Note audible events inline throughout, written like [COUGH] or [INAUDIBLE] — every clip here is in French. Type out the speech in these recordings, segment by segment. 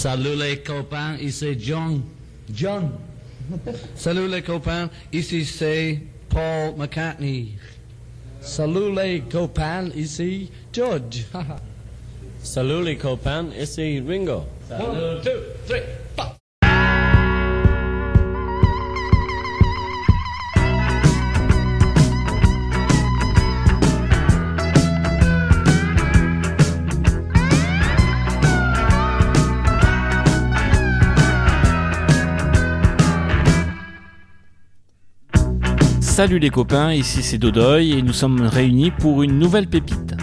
Sa lulay copain, Ici John. John. [LAUGHS] Sa lulay copain, ici c'est Paul McCartney. Sa lulay copain, ici George. [LAUGHS] Sa lulay copain, ici Ringo. One, two, three. Salut les copains, ici c'est Dodoy et nous sommes réunis pour une nouvelle pépite.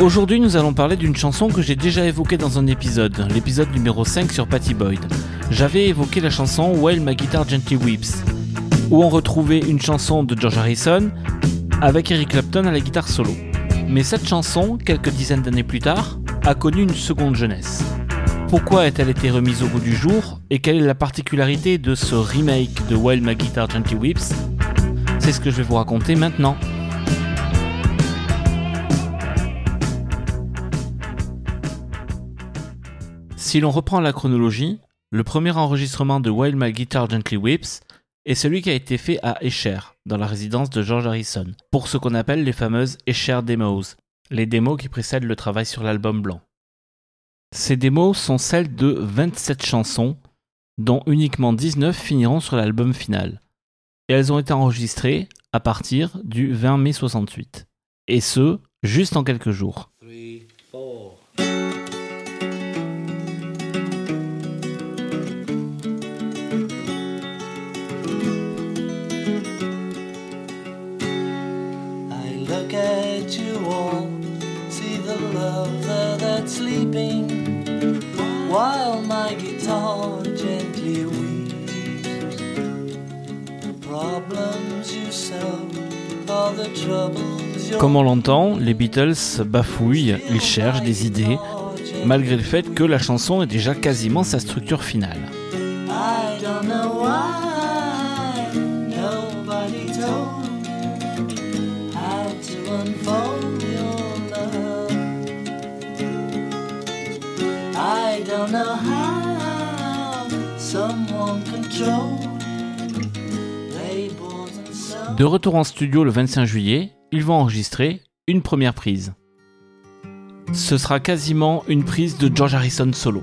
Aujourd'hui nous allons parler d'une chanson que j'ai déjà évoquée dans un épisode, l'épisode numéro 5 sur Patty Boyd. J'avais évoqué la chanson While My Guitar Gently Weeps, où on retrouvait une chanson de George Harrison avec Eric Clapton à la guitare solo. Mais cette chanson, quelques dizaines d'années plus tard, a connu une seconde jeunesse. Pourquoi a-t-elle été remise au goût du jour et quelle est la particularité de ce remake de While My Guitar Gently Weeps C'est ce que je vais vous raconter maintenant. Si l'on reprend la chronologie, le premier enregistrement de While My Guitar Gently Weeps est celui qui a été fait à Escher, dans la résidence de George Harrison, pour ce qu'on appelle les fameuses Escher Demos, les démos qui précèdent le travail sur l'album blanc. Ces démos sont celles de 27 chansons, dont uniquement 19 finiront sur l'album final. Et elles ont été enregistrées à partir du 20 mai 68. Et ce, juste en quelques jours. While my guitar gently weeps. The problems you solve, all the troubles you Comme on l'entend, les Beatles bafouillent, ils cherchent des idées, malgré le fait que la chanson est déjà quasiment sa structure finale. I don't know why De retour en studio le 25 juillet, ils vont enregistrer une première prise. Ce sera quasiment une prise de George Harrison solo.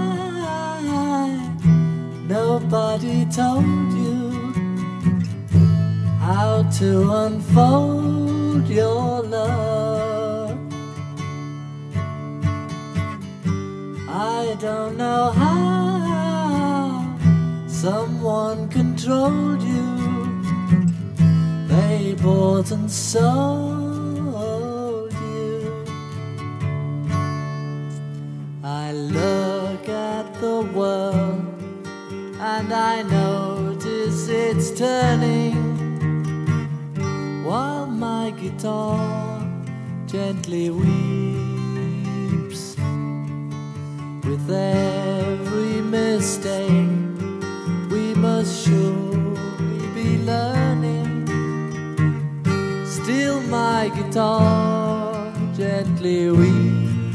nobody told you how to unfold your love. I don't know how someone controlled you. They bought and sold turning while my guitar gently weeps. With every mistake, we must surely be learning. Still, my guitar gently weeps.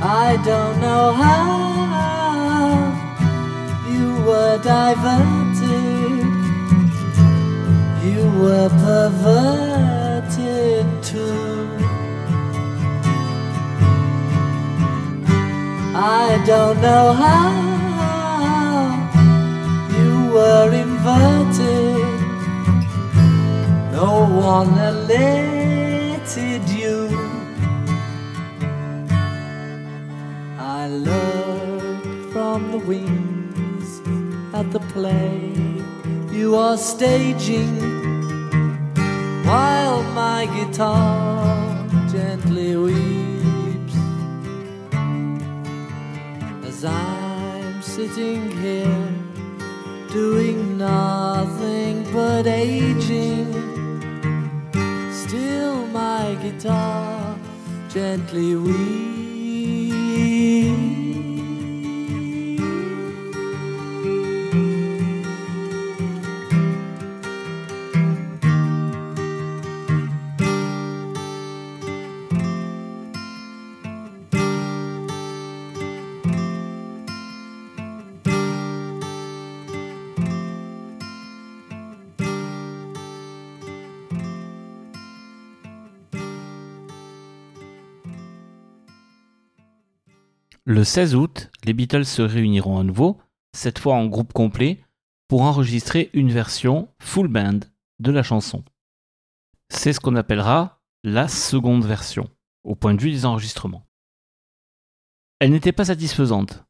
I don't know how were diverted, you were perverted too. I don't know how you were inverted. No one elected you. I look from the the play you are staging while my guitar gently weeps as I'm sitting here doing nothing but aging. Still, my guitar gently weeps. Le 16 août, les Beatles se réuniront à nouveau, cette fois en groupe complet, pour enregistrer une version full band de la chanson. C'est ce qu'on appellera la seconde version, au point de vue des enregistrements. Elle n'était pas satisfaisante.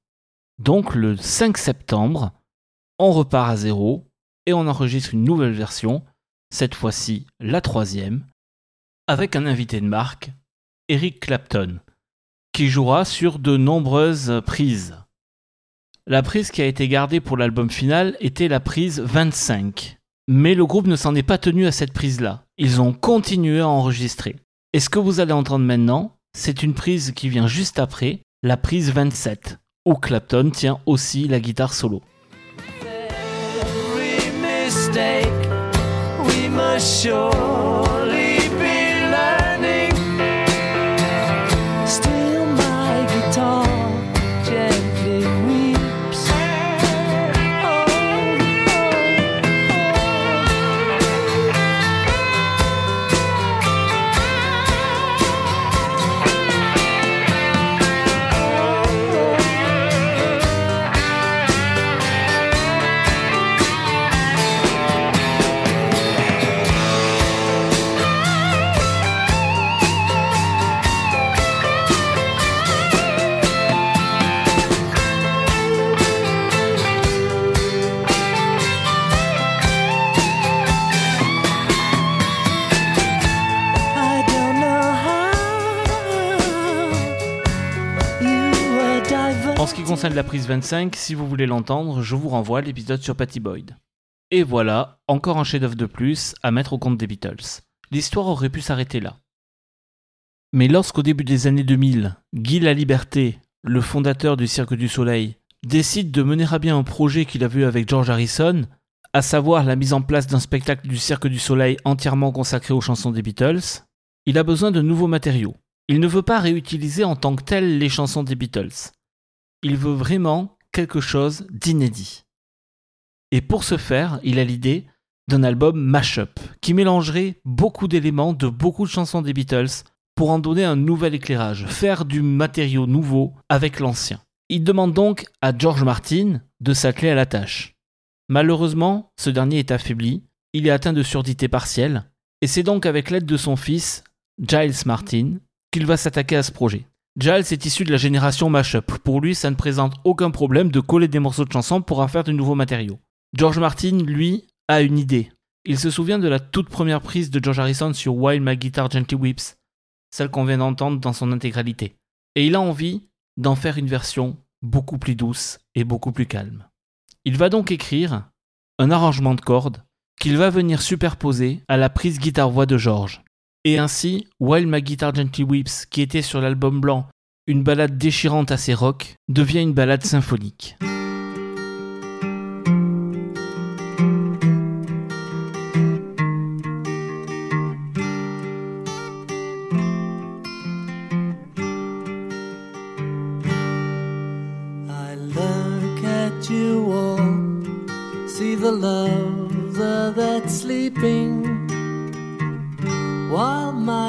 Donc le 5 septembre, on repart à zéro et on enregistre une nouvelle version, cette fois-ci la troisième, avec un invité de marque, Eric Clapton, qui jouera sur de nombreuses prises. La prise qui a été gardée pour l'album final était la prise 25. Mais le groupe ne s'en est pas tenu à cette prise-là. Ils ont continué à enregistrer. Et ce que vous allez entendre maintenant, c'est une prise qui vient juste après, la prise 27, où Clapton tient aussi la guitare solo. En ce qui concerne la prise 25, si vous voulez l'entendre, je vous renvoie à l'épisode sur Patty Boyd. Et voilà, encore un chef-d'œuvre de plus à mettre au compte des Beatles. L'histoire aurait pu s'arrêter là. Mais lorsqu'au début des années 2000, Guy Laliberté, le fondateur du Cirque du Soleil, décide de mener à bien un projet qu'il a vu avec George Harrison, à savoir la mise en place d'un spectacle du Cirque du Soleil entièrement consacré aux chansons des Beatles, il a besoin de nouveaux matériaux. Il ne veut pas réutiliser en tant que tel les chansons des Beatles. Il veut vraiment quelque chose d'inédit. Et pour ce faire, il a l'idée d'un album mash-up qui mélangerait beaucoup d'éléments de beaucoup de chansons des Beatles pour en donner un nouvel éclairage, faire du matériau nouveau avec l'ancien. Il demande donc à George Martin de s'atteler à la tâche. Malheureusement, ce dernier est affaibli, il est atteint de surdité partielle, et c'est donc avec l'aide de son fils, Giles Martin, qu'il va s'attaquer à ce projet. Giles est issu de la génération mashup. Pour lui, ça ne présente aucun problème de coller des morceaux de chansons pour en faire de nouveaux matériaux. George Martin, lui, a une idée. Il se souvient de la toute première prise de George Harrison sur While My Guitar Gently Weeps, celle qu'on vient d'entendre dans son intégralité. Et il a envie d'en faire une version beaucoup plus douce et beaucoup plus calme. Il va donc écrire un arrangement de cordes qu'il va venir superposer à la prise guitare-voix de George. Et ainsi, While My Guitar Gently Weeps, qui était sur l'album blanc une balade déchirante assez rock, devient une balade symphonique. I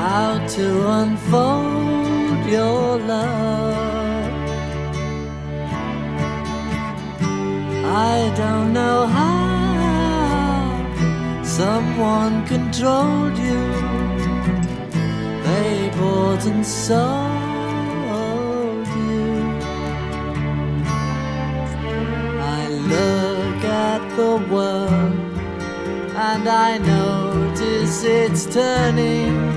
how to unfold your love. I don't know how someone controlled you. They bought and sold you. I look at the world and I notice it's turning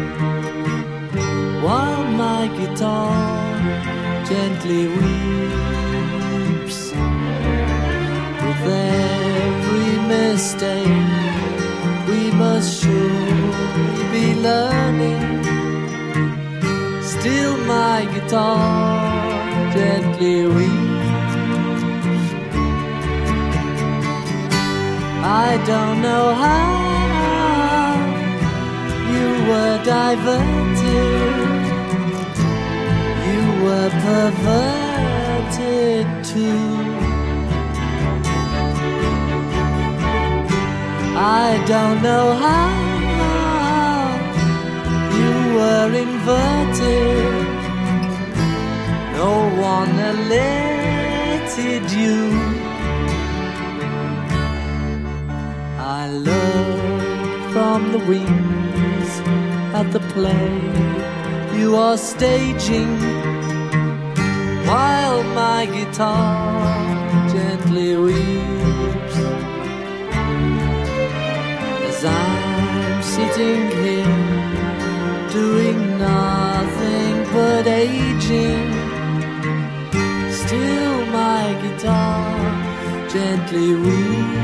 while my guitar gently weeps with every mistake we must surely be learning. Still my guitar gently weeps. I don't know how you were diverted, were perverted too. I don't know how you were inverted, no one alerted you. I look from the wings at the play you are staging while my guitar gently weeps as I'm sitting here doing nothing but aging. Still, my guitar gently weeps.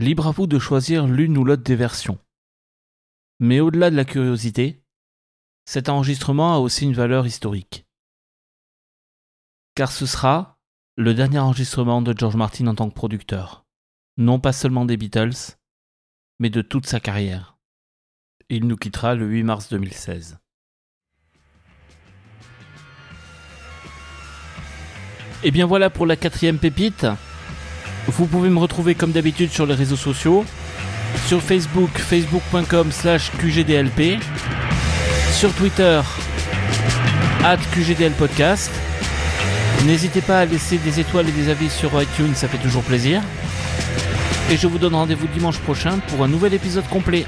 Libre à vous de choisir l'une ou l'autre des versions. Mais au-delà de la curiosité, cet enregistrement a aussi une valeur historique. Car ce sera le dernier enregistrement de George Martin en tant que producteur. Non pas seulement des Beatles, mais de toute sa carrière. Il nous quittera le 8 mars 2016. Et bien voilà pour la quatrième pépite. Vous pouvez me retrouver comme d'habitude sur les réseaux sociaux. Sur Facebook, facebook.com slash QGDLP. Sur Twitter, at QGDLpodcast. N'hésitez pas à laisser des étoiles et des avis sur iTunes, ça fait toujours plaisir. Et je vous donne rendez-vous dimanche prochain pour un nouvel épisode complet.